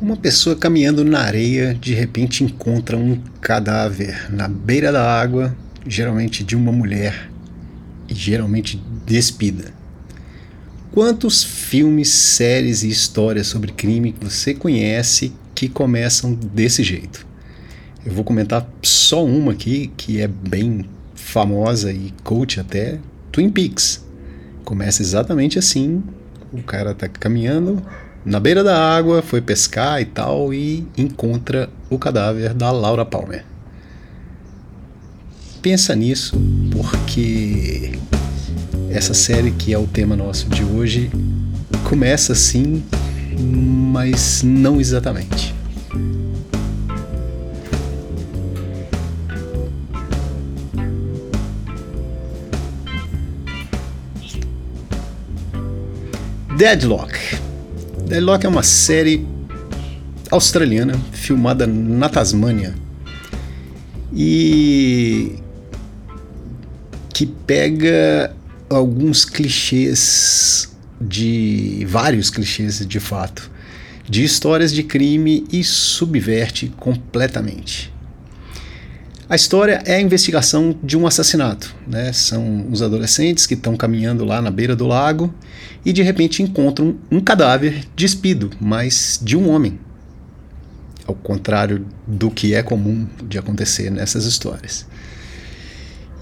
Uma pessoa caminhando na areia de repente encontra um cadáver na beira da água, geralmente de uma mulher e geralmente despida. Quantos filmes, séries e histórias sobre crime você conhece que começam desse jeito? Eu vou comentar só uma aqui que é bem famosa e coach até, Twin Peaks. Começa exatamente assim, o cara tá caminhando, na beira da água, foi pescar e tal, e encontra o cadáver da Laura Palmer. Pensa nisso, porque essa série que é o tema nosso de hoje começa assim, mas não exatamente. Deadlock Deadlock é uma série australiana filmada na Tasmânia e que pega alguns clichês de vários clichês de fato de histórias de crime e subverte completamente. A história é a investigação de um assassinato. Né? São os adolescentes que estão caminhando lá na beira do lago e de repente encontram um cadáver despido, mas de um homem. Ao contrário do que é comum de acontecer nessas histórias.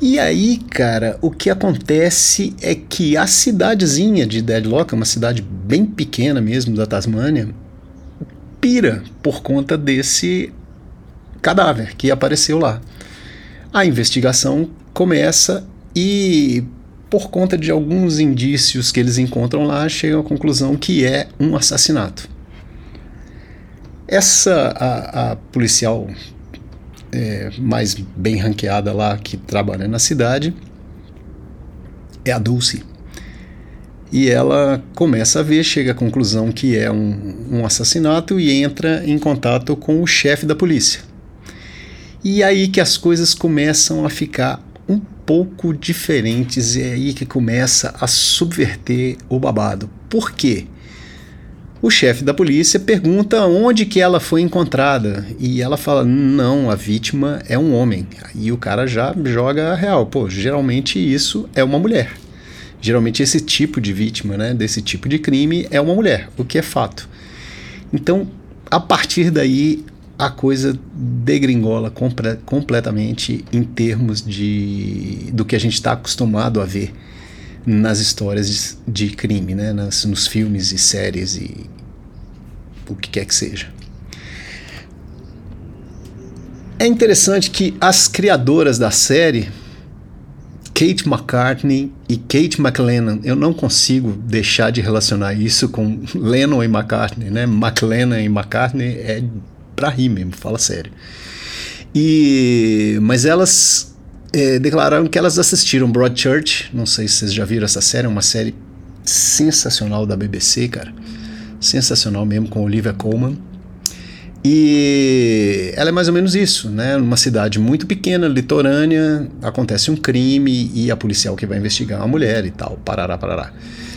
E aí, cara, o que acontece é que a cidadezinha de Deadlock, uma cidade bem pequena mesmo da Tasmânia, pira por conta desse cadáver que apareceu lá. A investigação começa e, por conta de alguns indícios que eles encontram lá, chegam à conclusão que é um assassinato. Essa, a, a policial é, mais bem ranqueada lá, que trabalha na cidade, é a Dulce. E ela começa a ver, chega à conclusão que é um, um assassinato e entra em contato com o chefe da polícia. E aí que as coisas começam a ficar um pouco diferentes, e é aí que começa a subverter o babado. Por quê? O chefe da polícia pergunta onde que ela foi encontrada e ela fala: "Não, a vítima é um homem". E o cara já joga a real. Pô, geralmente isso é uma mulher. Geralmente esse tipo de vítima, né, desse tipo de crime é uma mulher, o que é fato. Então, a partir daí a coisa degringola compre completamente em termos de do que a gente está acostumado a ver nas histórias de, crime, né? Nas, nos filmes e séries e o que quer que seja. É interessante que as criadoras da série, Kate McCartney e Kate McLennan, eu não consigo deixar de relacionar isso com Lennon e McCartney, né? McLennan e McCartney é pra rir mesmo, fala sério. E, mas elas é, declararam que elas assistiram Broadchurch, não sei se vocês já viram essa série, é uma série sensacional da BBC, cara. Sensacional mesmo, com Olivia Colman. E ela é mais ou menos isso, né? Numa cidade muito pequena, litorânea, acontece um crime e a policial que vai investigar é uma mulher e tal, parará, parará.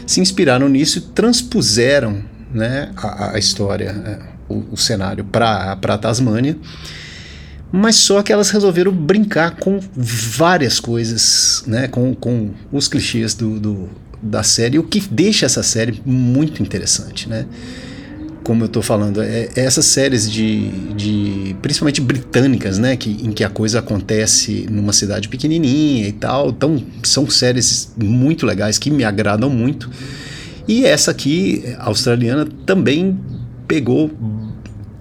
Se inspiraram nisso e transpuseram né, a, a história, é, o, o cenário para a Tasmânia, mas só que elas resolveram brincar com várias coisas, né, com, com os clichês do, do da série, o que deixa essa série muito interessante, né? Como eu estou falando, é, é, essas séries de, de principalmente britânicas, né, que, em que a coisa acontece numa cidade pequenininha e tal, então são séries muito legais que me agradam muito. E essa aqui, australiana, também pegou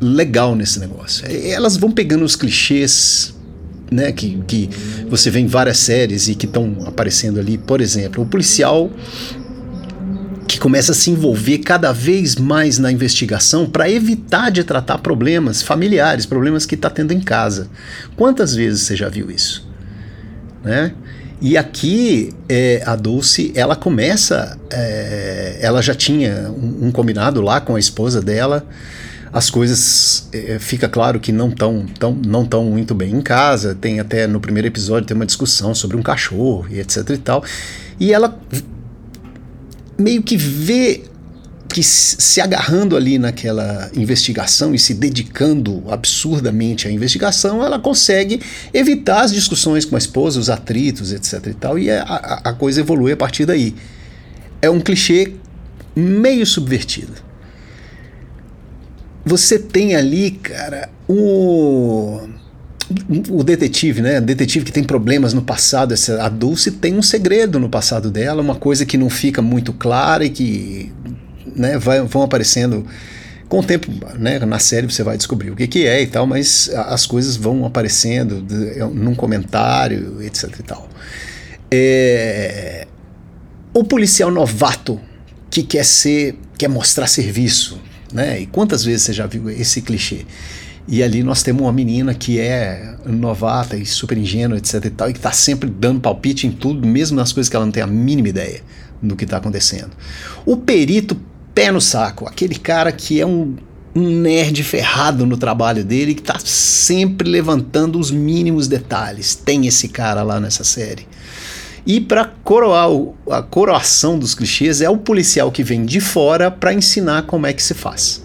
legal nesse negócio. Elas vão pegando os clichês né, que, que você vê em várias séries e que estão aparecendo ali. Por exemplo, o policial que começa a se envolver cada vez mais na investigação para evitar de tratar problemas familiares, problemas que está tendo em casa. Quantas vezes você já viu isso? Né? E aqui é, a Dulce, ela começa, é, ela já tinha um, um, combinado lá com a esposa dela. As coisas é, fica claro que não estão tão, não tão muito bem em casa. Tem até no primeiro episódio tem uma discussão sobre um cachorro e etc e tal. E ela meio que vê que se agarrando ali naquela investigação e se dedicando absurdamente à investigação, ela consegue evitar as discussões com a esposa, os atritos, etc e tal, e a, a coisa evolui a partir daí. É um clichê meio subvertido. Você tem ali, cara, o o detetive, né? Detetive que tem problemas no passado, essa, a Dulce tem um segredo no passado dela, uma coisa que não fica muito clara e que né, vai, vão aparecendo com o tempo, né, na série você vai descobrir o que, que é e tal, mas as coisas vão aparecendo de, num comentário, etc e tal. É, o policial novato que quer ser, quer mostrar serviço, né? E quantas vezes você já viu esse clichê? E ali nós temos uma menina que é novata e super ingênua, etc e tal, e que está sempre dando palpite em tudo, mesmo nas coisas que ela não tem a mínima ideia do que está acontecendo. O perito pé no saco, aquele cara que é um, um nerd ferrado no trabalho dele, que está sempre levantando os mínimos detalhes. Tem esse cara lá nessa série. E para coroar o, a coroação dos clichês é o policial que vem de fora para ensinar como é que se faz.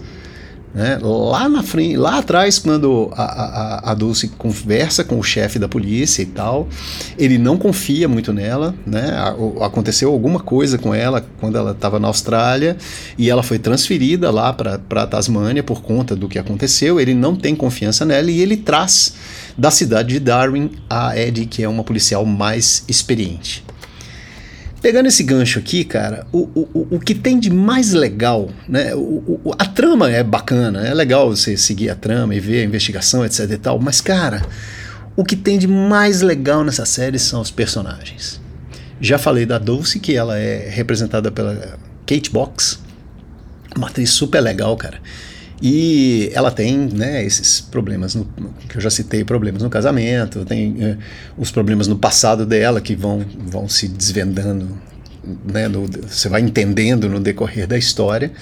Né? Lá na frente, lá atrás, quando a, a, a Dulce conversa com o chefe da polícia e tal, ele não confia muito nela, né? Aconteceu alguma coisa com ela quando ela estava na Austrália e ela foi transferida lá para Tasmânia por conta do que aconteceu. Ele não tem confiança nela e ele traz da cidade de Darwin a Eddie, que é uma policial mais experiente. Pegando esse gancho aqui, cara, o, o, o que tem de mais legal, né? O, o, a trama é bacana, é legal você seguir a trama e ver a investigação, etc e tal, mas, cara, o que tem de mais legal nessa série são os personagens. Já falei da Dulce, que ela é representada pela Kate Box, uma atriz super legal, cara. E ela tem né, esses problemas, no, que eu já citei, problemas no casamento, tem uh, os problemas no passado dela que vão, vão se desvendando, né, no, você vai entendendo no decorrer da história.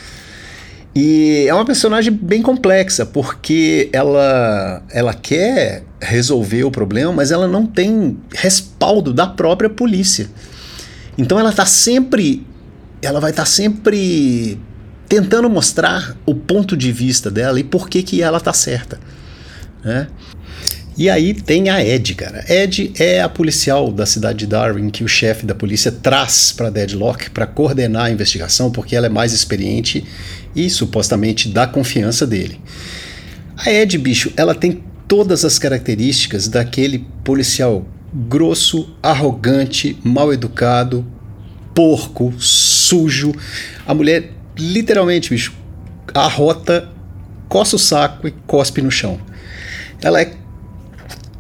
E é uma personagem bem complexa, porque ela, ela quer resolver o problema, mas ela não tem respaldo da própria polícia. Então ela está sempre. Ela vai estar tá sempre tentando mostrar o ponto de vista dela e por que, que ela tá certa. Né? E aí tem a Ed, cara. Ed é a policial da cidade de Darwin que o chefe da polícia traz para Deadlock para coordenar a investigação, porque ela é mais experiente e supostamente dá confiança dele. A Ed, bicho, ela tem todas as características daquele policial grosso, arrogante, mal educado, porco, sujo. A mulher literalmente, bicho, arrota, coça o saco e cospe no chão. Ela é,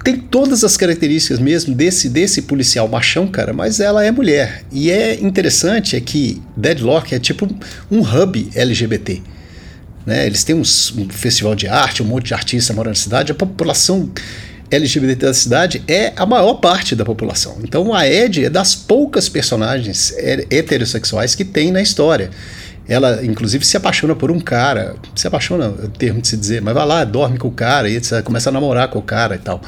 tem todas as características mesmo desse, desse policial machão, cara, mas ela é mulher. E é interessante é que Deadlock é tipo um hub LGBT. Né? Eles têm uns, um festival de arte, um monte de artistas morando na cidade, a população LGBT da cidade é a maior parte da população. Então a Ed é das poucas personagens heterossexuais que tem na história. Ela, inclusive, se apaixona por um cara. Se apaixona, é o termo de se dizer, mas vai lá, dorme com o cara e etc, começa a namorar com o cara e tal.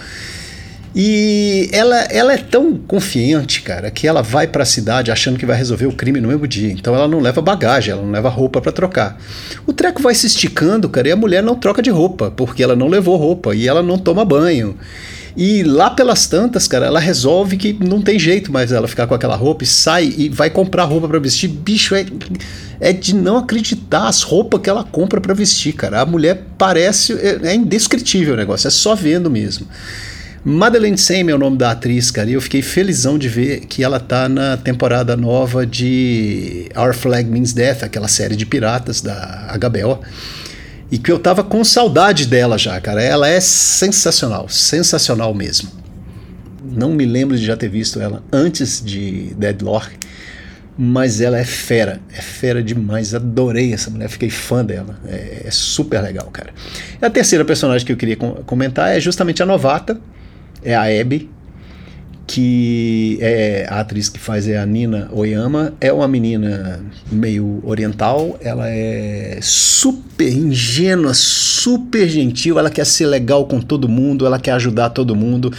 E ela, ela é tão confiante, cara, que ela vai para a cidade achando que vai resolver o crime no mesmo dia. Então ela não leva bagagem, ela não leva roupa para trocar. O treco vai se esticando, cara, e a mulher não troca de roupa, porque ela não levou roupa e ela não toma banho. E lá pelas tantas, cara, ela resolve que não tem jeito mais ela ficar com aquela roupa e sai e vai comprar roupa para vestir. Bicho, é, é de não acreditar as roupas que ela compra para vestir, cara. A mulher parece. É, é indescritível o negócio, é só vendo mesmo. Madeleine Sam é o nome da atriz, cara, e eu fiquei felizão de ver que ela tá na temporada nova de Our Flag Means Death, aquela série de piratas da HBO e que eu tava com saudade dela já, cara. Ela é sensacional, sensacional mesmo. Não me lembro de já ter visto ela antes de Deadlock, mas ela é fera, é fera demais. Adorei essa mulher, fiquei fã dela. É, é super legal, cara. E a terceira personagem que eu queria comentar é justamente a novata, é a Abby, que é a atriz que faz é a Nina Oyama, é uma menina meio oriental, ela é super ingênua, super gentil, ela quer ser legal com todo mundo, ela quer ajudar todo mundo,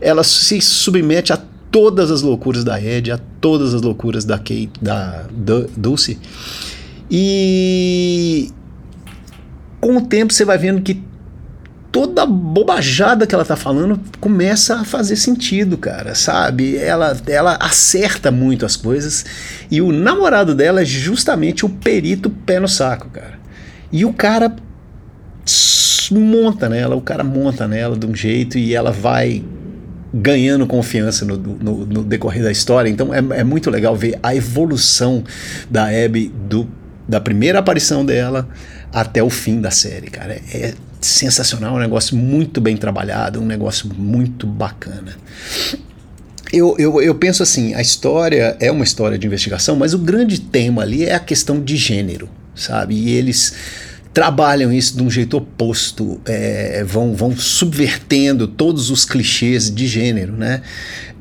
ela se submete a todas as loucuras da Ed, a todas as loucuras da Kate, da Dulce. E com o tempo você vai vendo que toda bobajada que ela tá falando começa a fazer sentido, cara, sabe? Ela, ela acerta muito as coisas e o namorado dela é justamente o perito pé no saco, cara. E o cara monta nela, o cara monta nela de um jeito e ela vai ganhando confiança no, no, no decorrer da história. Então é, é, muito legal ver a evolução da Abby do, da primeira aparição dela até o fim da série, cara. É, é sensacional, um negócio muito bem trabalhado, um negócio muito bacana. Eu, eu, eu penso assim, a história é uma história de investigação, mas o grande tema ali é a questão de gênero, sabe? E eles trabalham isso de um jeito oposto, é, vão, vão subvertendo todos os clichês de gênero, né?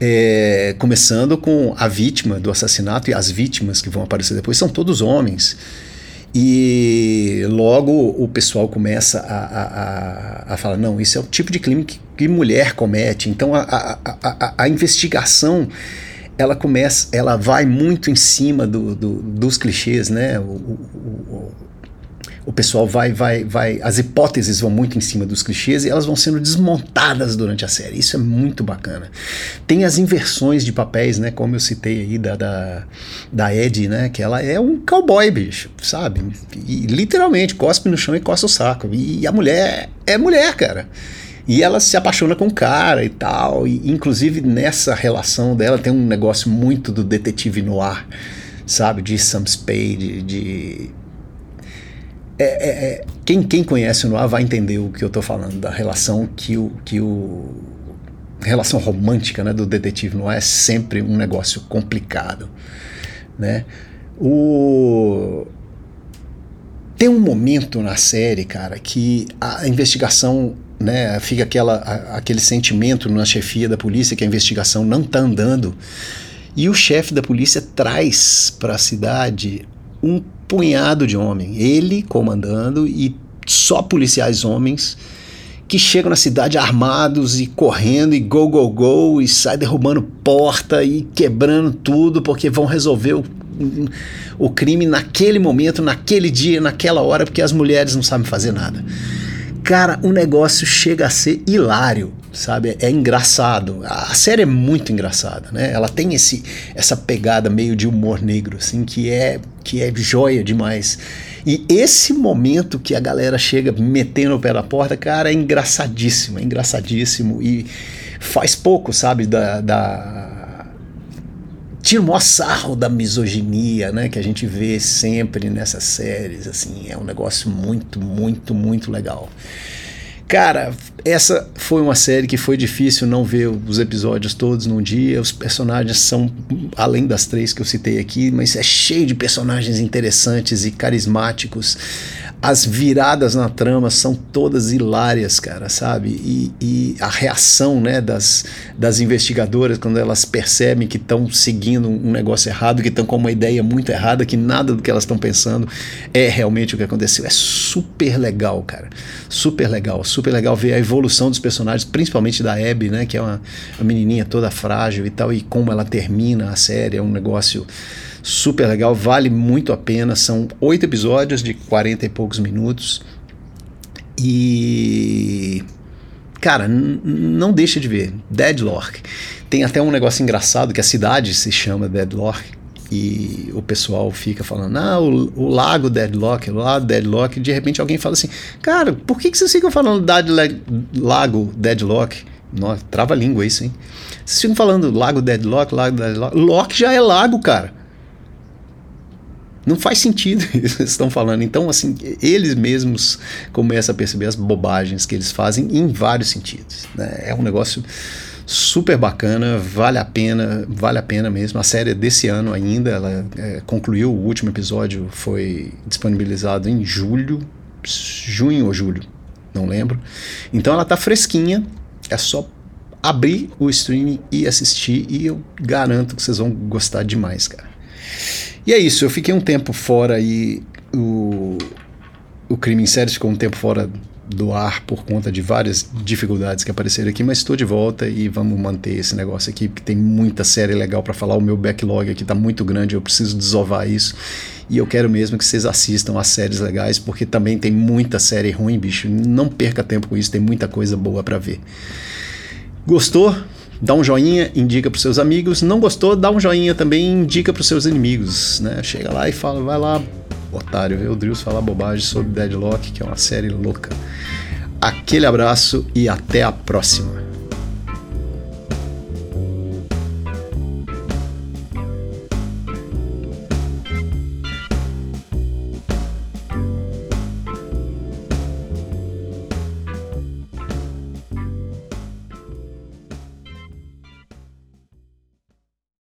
É, começando com a vítima do assassinato e as vítimas que vão aparecer depois são todos homens. E logo o pessoal começa a, a, a, a falar: não, isso é o tipo de crime que, que mulher comete. Então a, a, a, a investigação ela começa, ela vai muito em cima do, do dos clichês, né? O, o, o pessoal vai, vai, vai, as hipóteses vão muito em cima dos clichês e elas vão sendo desmontadas durante a série. Isso é muito bacana. Tem as inversões de papéis, né? Como eu citei aí da, da, da Ed, né? Que ela é um cowboy, bicho, sabe? E literalmente cospe no chão e coça o saco. E a mulher é mulher, cara. E ela se apaixona com o cara e tal. E inclusive nessa relação dela tem um negócio muito do detetive no ar, sabe? De Sam Spade, de é, é, é, quem, quem conhece o Noir vai entender o que eu estou falando, da relação que o, que o. relação romântica né, do detetive Noir é sempre um negócio complicado. Né? O. Tem um momento na série, cara, que a investigação né, fica aquela, aquele sentimento na chefia da polícia que a investigação não está andando. E o chefe da polícia traz para a cidade um punhado de homens, ele comandando e só policiais homens que chegam na cidade armados e correndo e go go go e sai derrubando porta e quebrando tudo porque vão resolver o, o crime naquele momento, naquele dia, naquela hora, porque as mulheres não sabem fazer nada. Cara, o negócio chega a ser hilário, sabe? É engraçado. A série é muito engraçada, né? Ela tem esse, essa pegada meio de humor negro, assim, que é, que é joia demais. E esse momento que a galera chega metendo o pé na porta, cara, é engraçadíssimo, é engraçadíssimo. E faz pouco, sabe, da, da tira o maior sarro da misoginia, né, que a gente vê sempre nessas séries, assim, é um negócio muito, muito, muito legal. Cara, essa foi uma série que foi difícil não ver os episódios todos num dia. Os personagens são, além das três que eu citei aqui, mas é cheio de personagens interessantes e carismáticos as viradas na trama são todas hilárias, cara, sabe? E, e a reação né, das, das investigadoras quando elas percebem que estão seguindo um negócio errado, que estão com uma ideia muito errada, que nada do que elas estão pensando é realmente o que aconteceu. É super legal, cara. Super legal. Super legal ver a evolução dos personagens, principalmente da Abby, né? Que é uma, uma menininha toda frágil e tal, e como ela termina a série. É um negócio super legal, vale muito a pena. São oito episódios de 40 e poucos minutos. E. Cara, não deixa de ver. Deadlock. Tem até um negócio engraçado que a cidade se chama Deadlock. E o pessoal fica falando, ah, o, o lago Deadlock, o lago Deadlock. E de repente alguém fala assim, cara, por que, que vocês ficam falando lago Deadlock? Nossa, trava a língua isso, hein? Vocês ficam falando lago Deadlock, lago Deadlock. Lock já é lago, cara. Não faz sentido isso que estão falando. Então, assim, eles mesmos começam a perceber as bobagens que eles fazem em vários sentidos. Né? É um negócio super bacana, vale a pena, vale a pena mesmo. A série é desse ano ainda, ela é, concluiu, o último episódio foi disponibilizado em julho, junho ou julho, não lembro. Então ela tá fresquinha, é só abrir o streaming e assistir e eu garanto que vocês vão gostar demais, cara. E é isso, eu fiquei um tempo fora aí, o, o Crime em Série ficou um tempo fora do ar por conta de várias dificuldades que apareceram aqui, mas estou de volta e vamos manter esse negócio aqui, porque tem muita série legal para falar. O meu backlog aqui está muito grande, eu preciso desovar isso. E eu quero mesmo que vocês assistam as séries legais, porque também tem muita série ruim, bicho. Não perca tempo com isso, tem muita coisa boa para ver. Gostou? Dá um joinha, indica para seus amigos. Não gostou? Dá um joinha também, indica para seus inimigos, né? Chega lá e fala, vai lá, otário, ver o Drius falar bobagem sobre Deadlock, que é uma série louca. Aquele abraço e até a próxima.